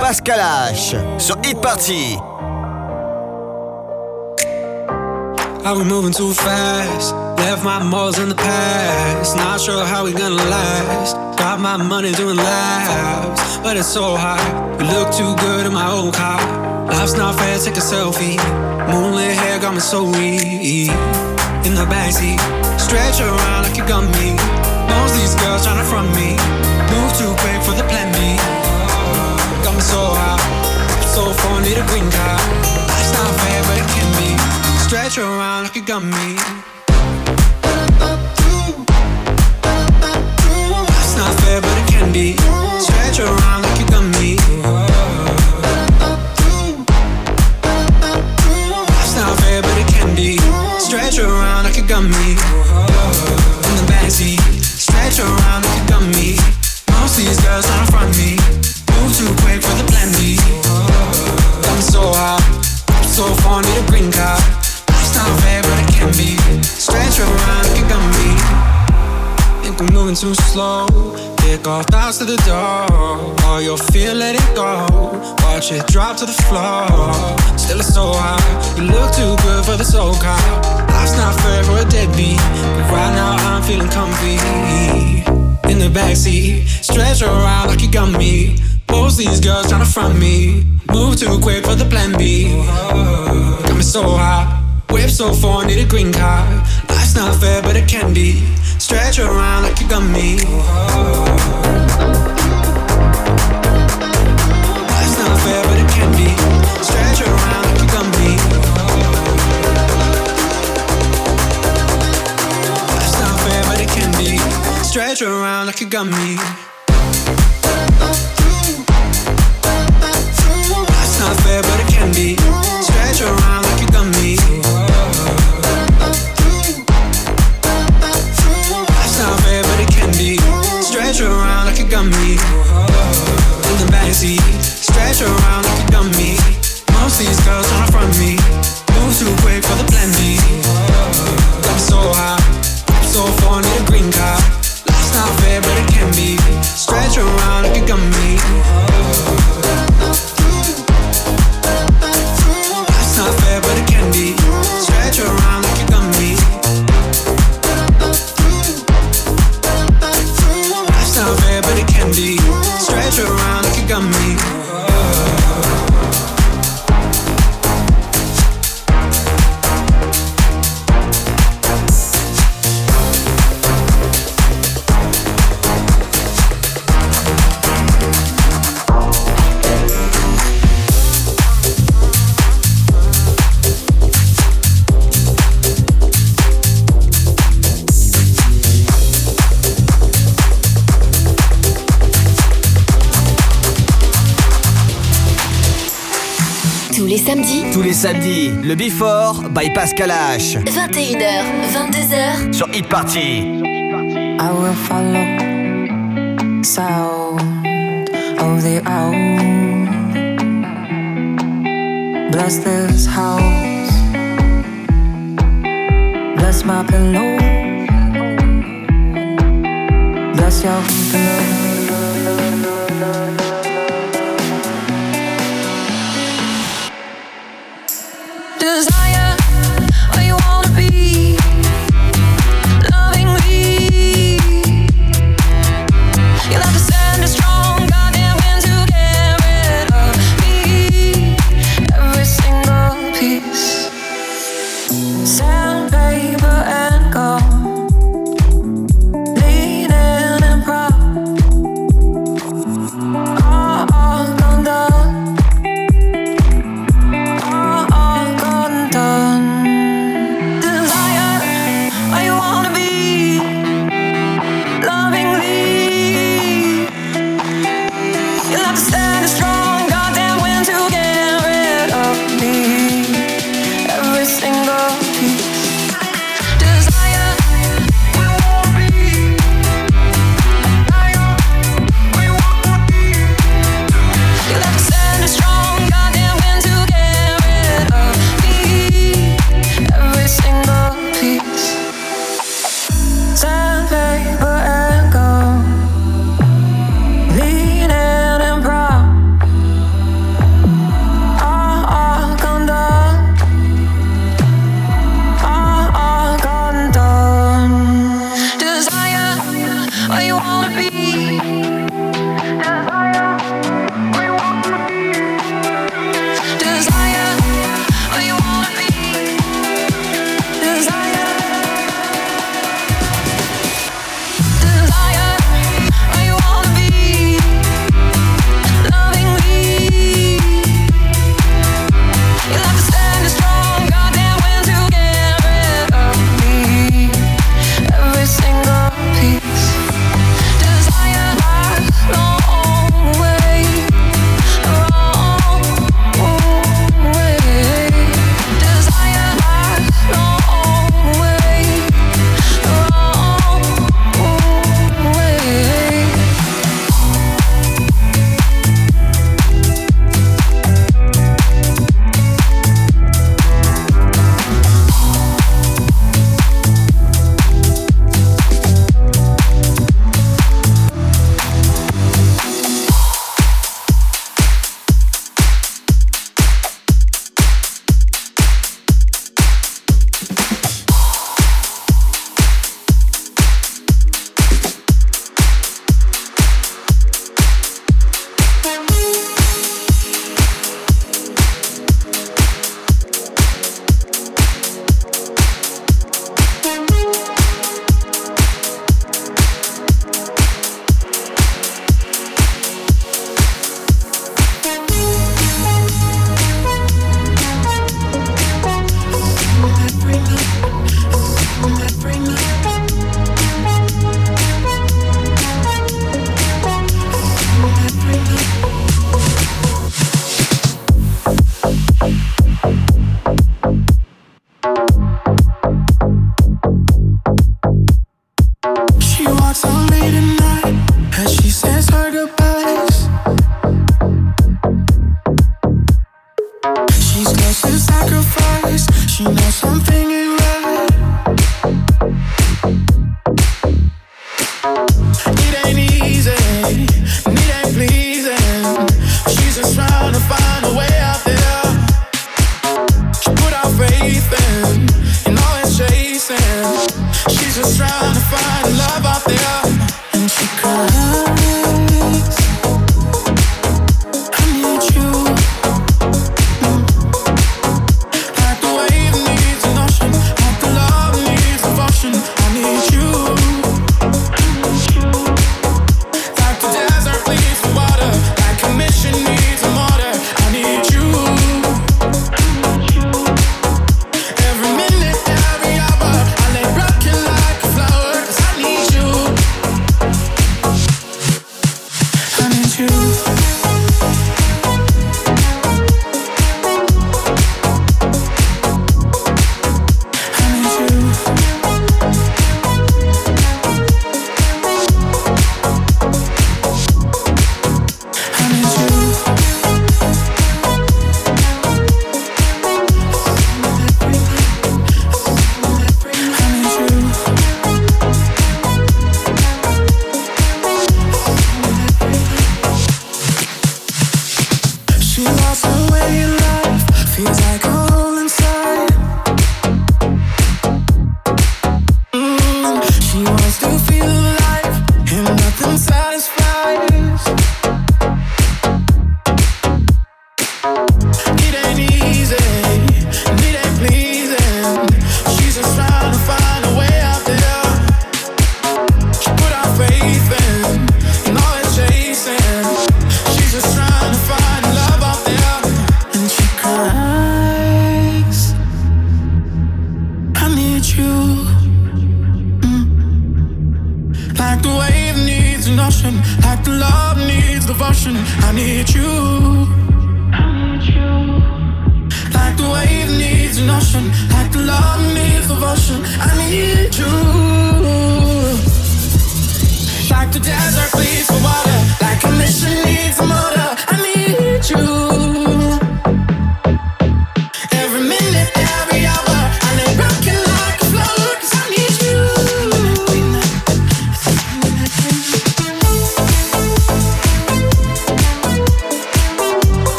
Pascal H sur Hit Party. I was moving too fast. Left my morals in the past. Not sure how we gonna last. Got my money doing laps, but it's so hot. You look too good in my old car. Life's not fair, take a selfie. Moonlit hair got me so weak. In the backseat, stretch around like you got me. Most these girls tryna front me. Move too quick for the plan B so high, so far, need a green card. It's not fair, but it can be. Stretch around like a gummy. It's not fair, but it can be. Stretch around. Too slow, take off thoughts to the door. All your fear, let it go. Watch it drop to the floor. Still it's so high. You look too good for the soul car. Life's not fair for a deadbeat. But right now I'm feeling comfy. In the backseat, stretch around like you got me. Most these girls trying to front me. Move too quick for the plan B. Got me so high. Whip so far, need a green card. Life's not fair, but it can be. Stretch around like you got me. Life's not fair, but it can be. Stretch around like you got me. Life's not fair, but it can be. Stretch around like you got me. Le Before by Pascal H. 21h, 22h, Sur Hit Party. I will follow sound of the owl. Bless this house. Bless my pillow. Bless your pillow.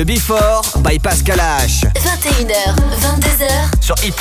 Le Before by Pascal H. 21h, 22h, Sur Hit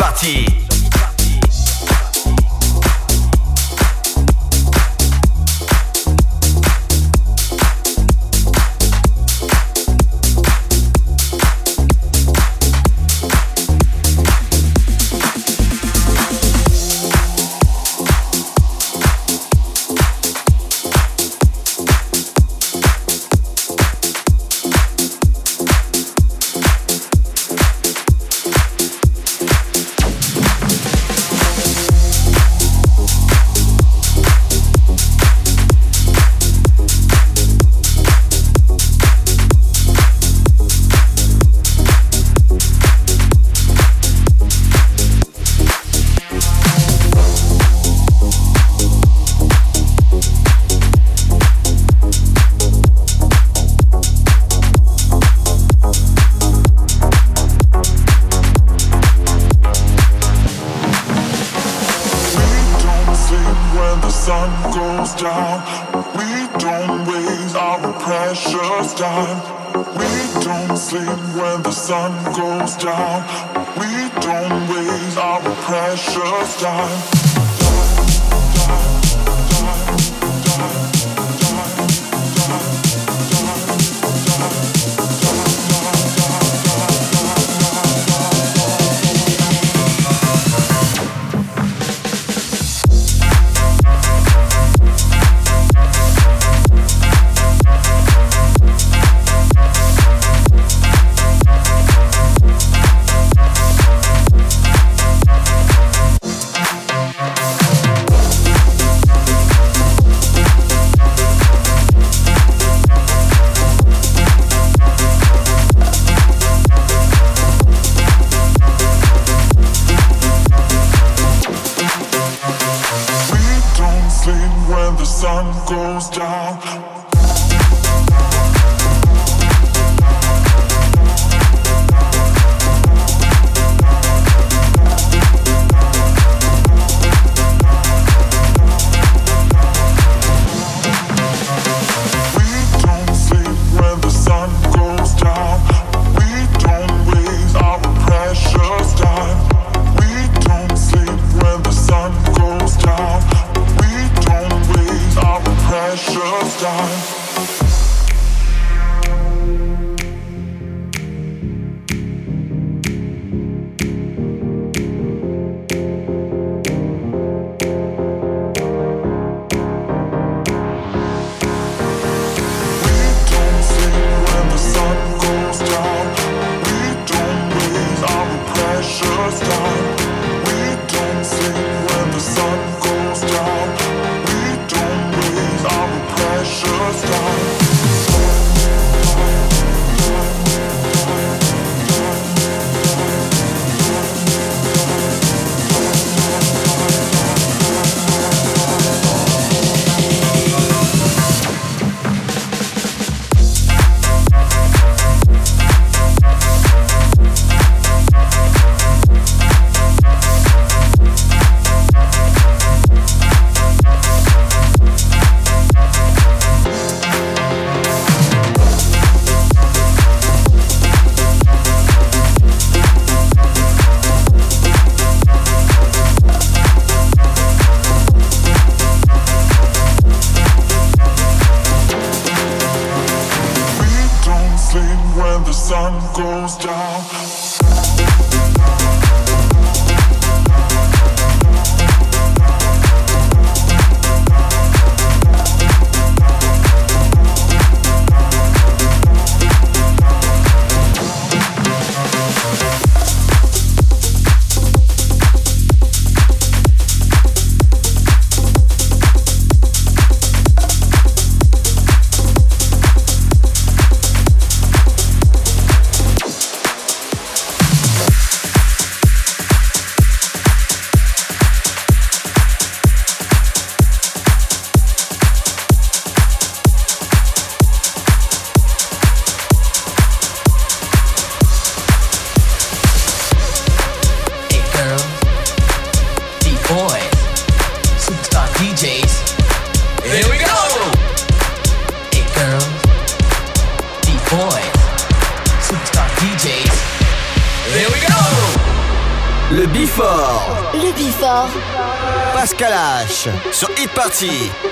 一起。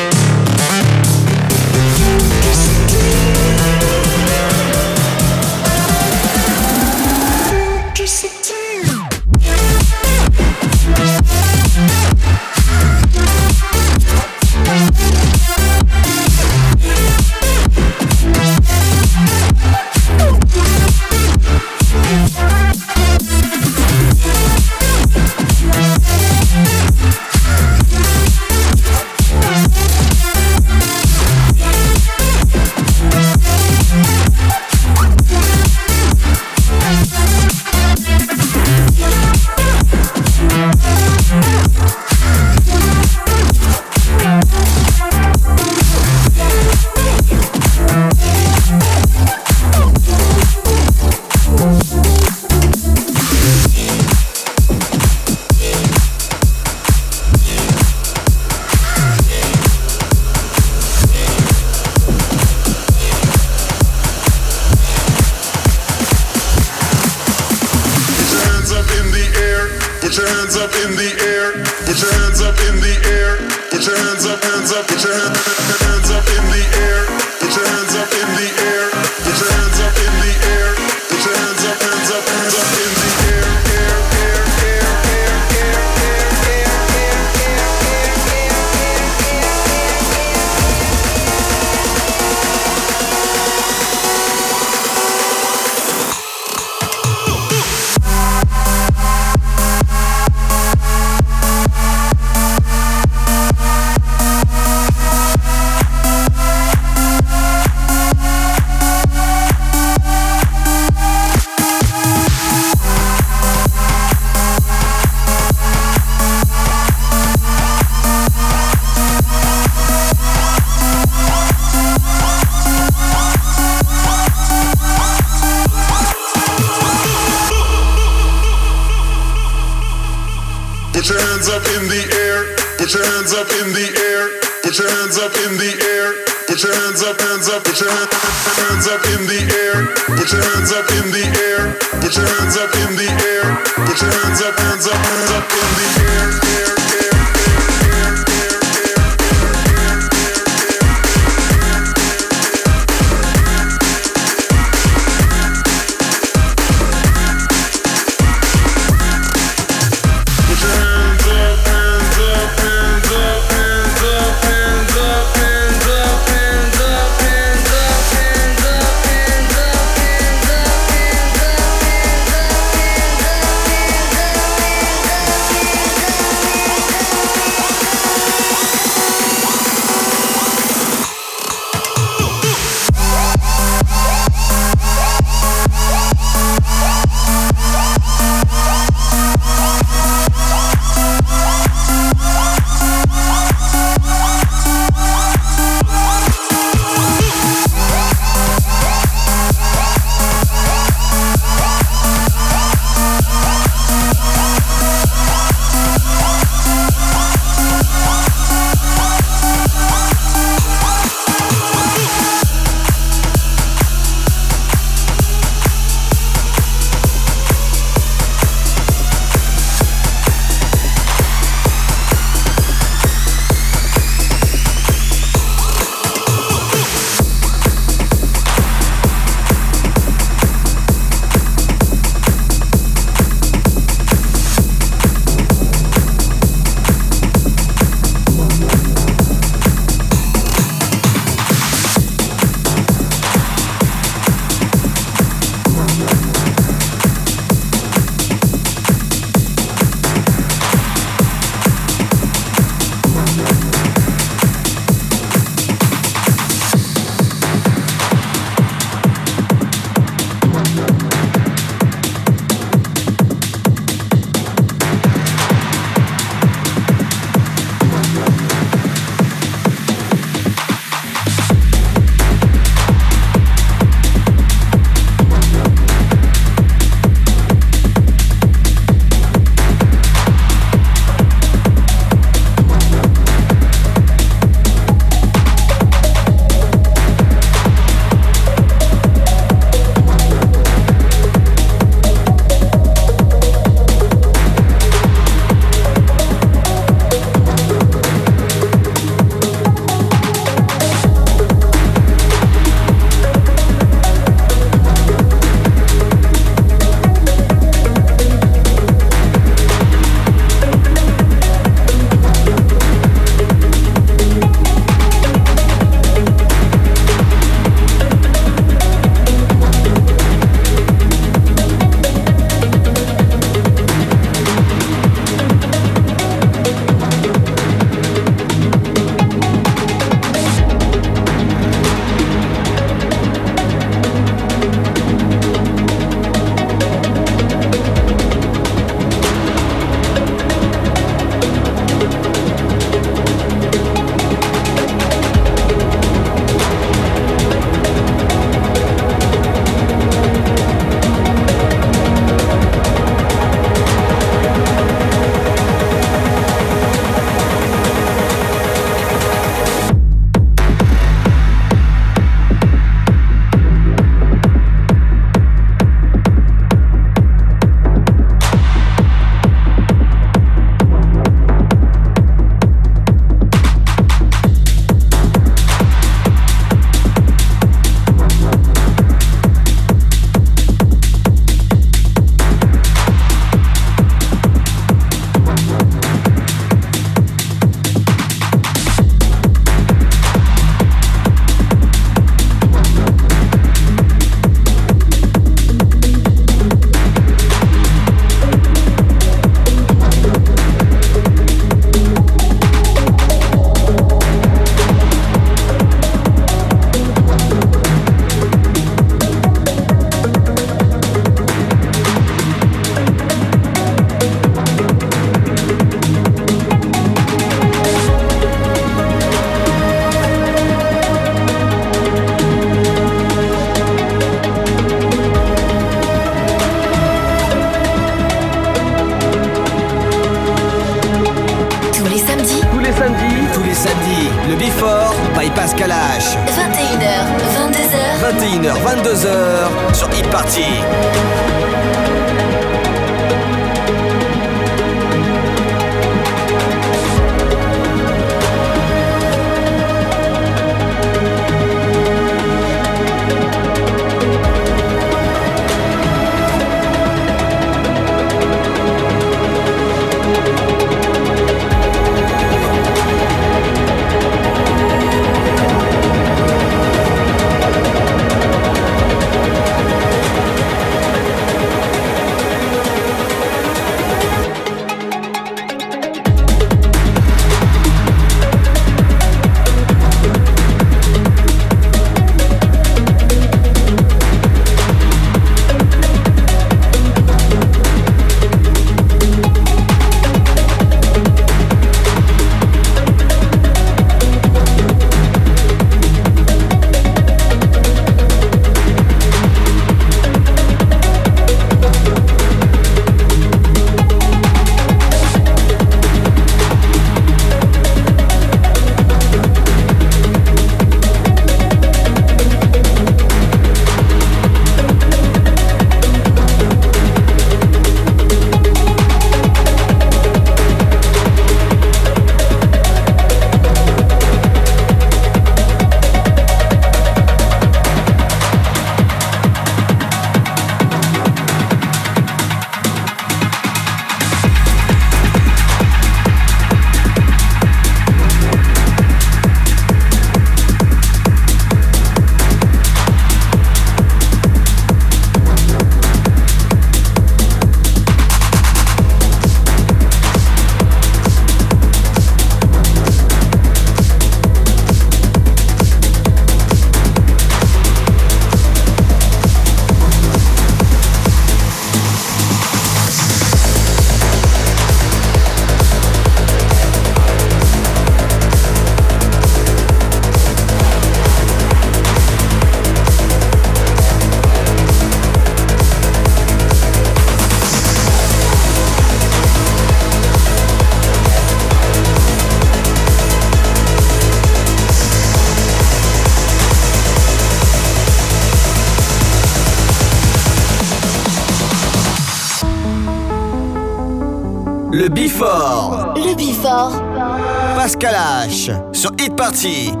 sur Hit Party.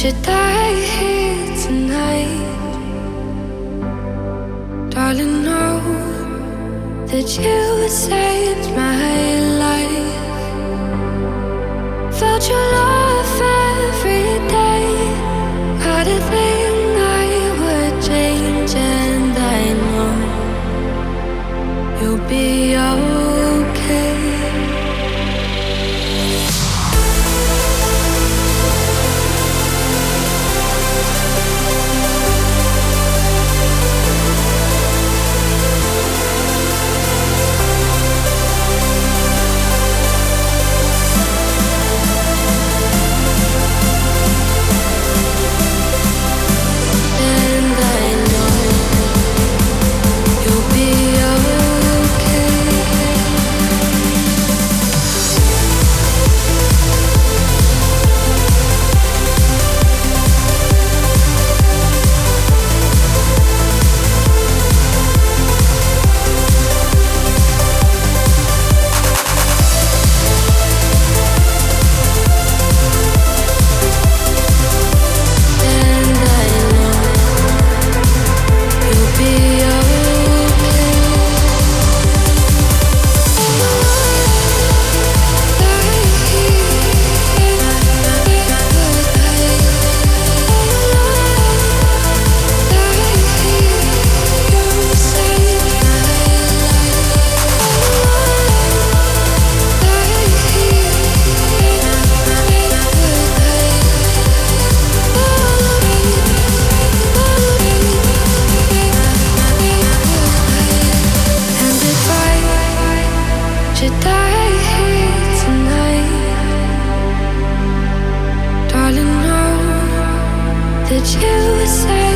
should die here tonight. Darling, know that you saved my life. Felt your love. 22h. 21h,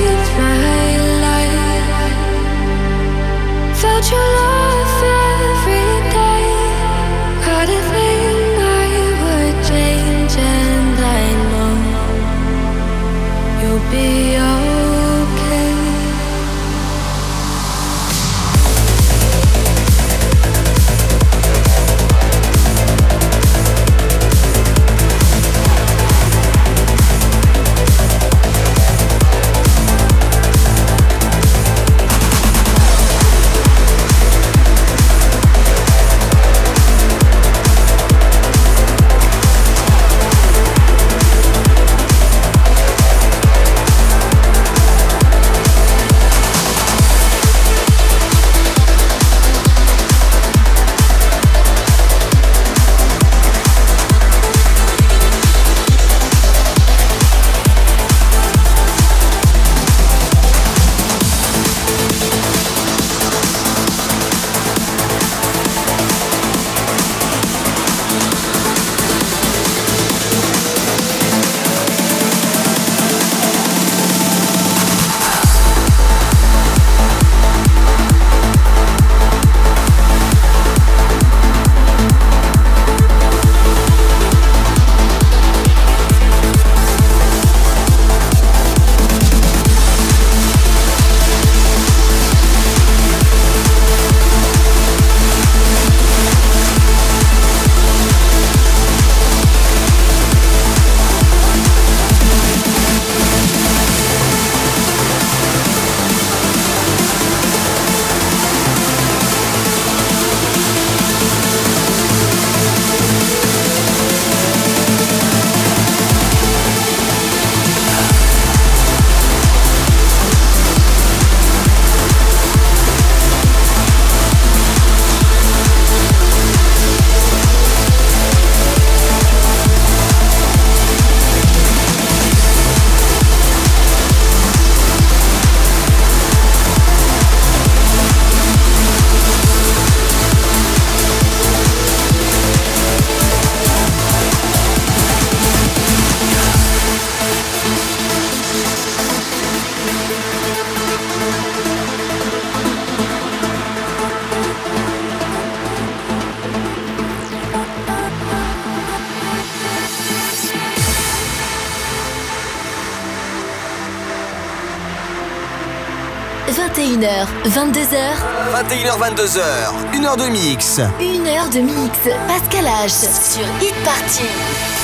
22h. Une heure de mix. Une heure de mix. Pascal H. Sur Hit Party.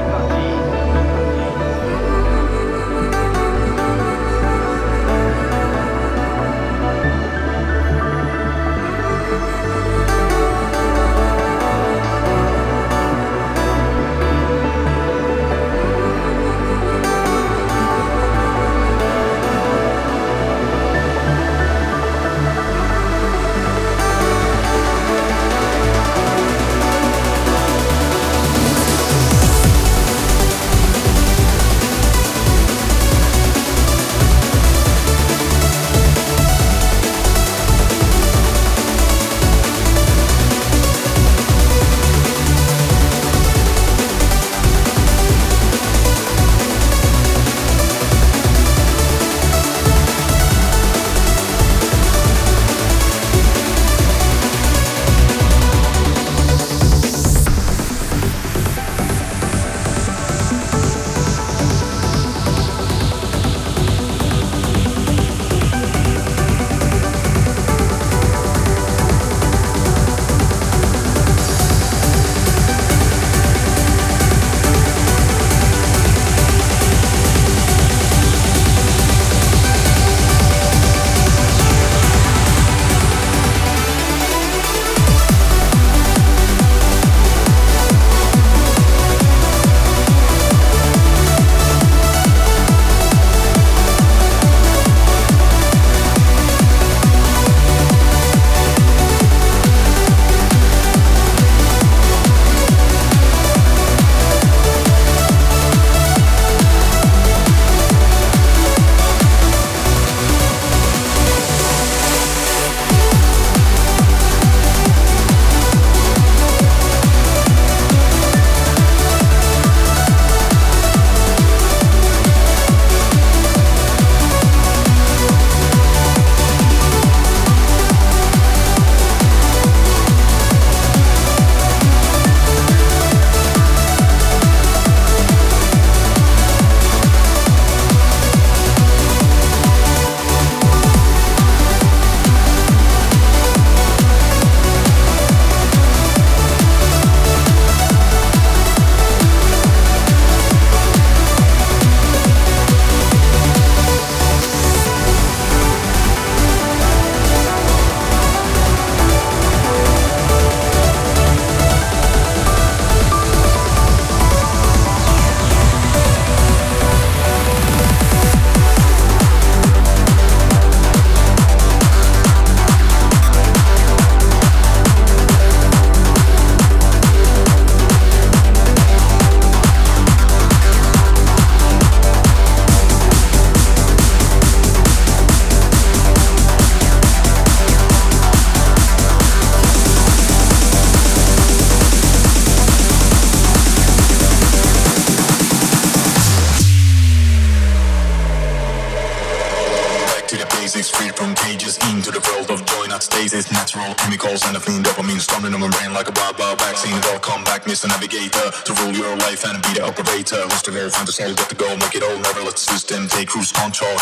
Fantasy, got to go, make it all, never let the system take cruise control.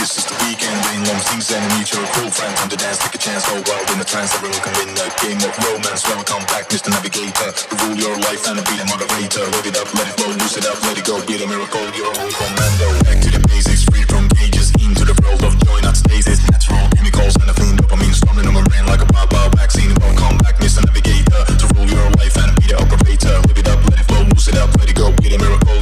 This is the weekend, rain long things and meet your cool friend. Time to dance, take a chance, oh, go wild in the trance. Everyone can win a game of romance. Welcome back, Mr. Navigator. To rule your life and be the motivator. Live it up, let it flow, lose it up, let it go. Be the miracle, your own commando. Back to the basics, free from cages, into the world of joy, not stasis. Natural chemicals and a clean dopamine storming on my brain like a let it flow, lose up, let it go. Be the miracle,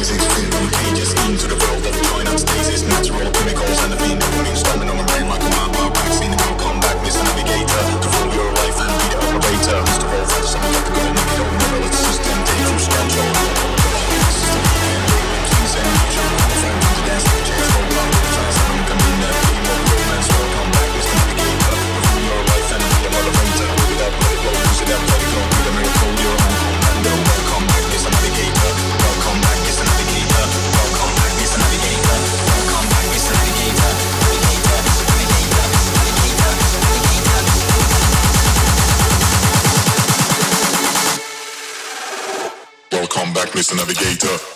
Une heure de mix. Pascal H sur Hit Party. Welcome back, Mr. Navigator.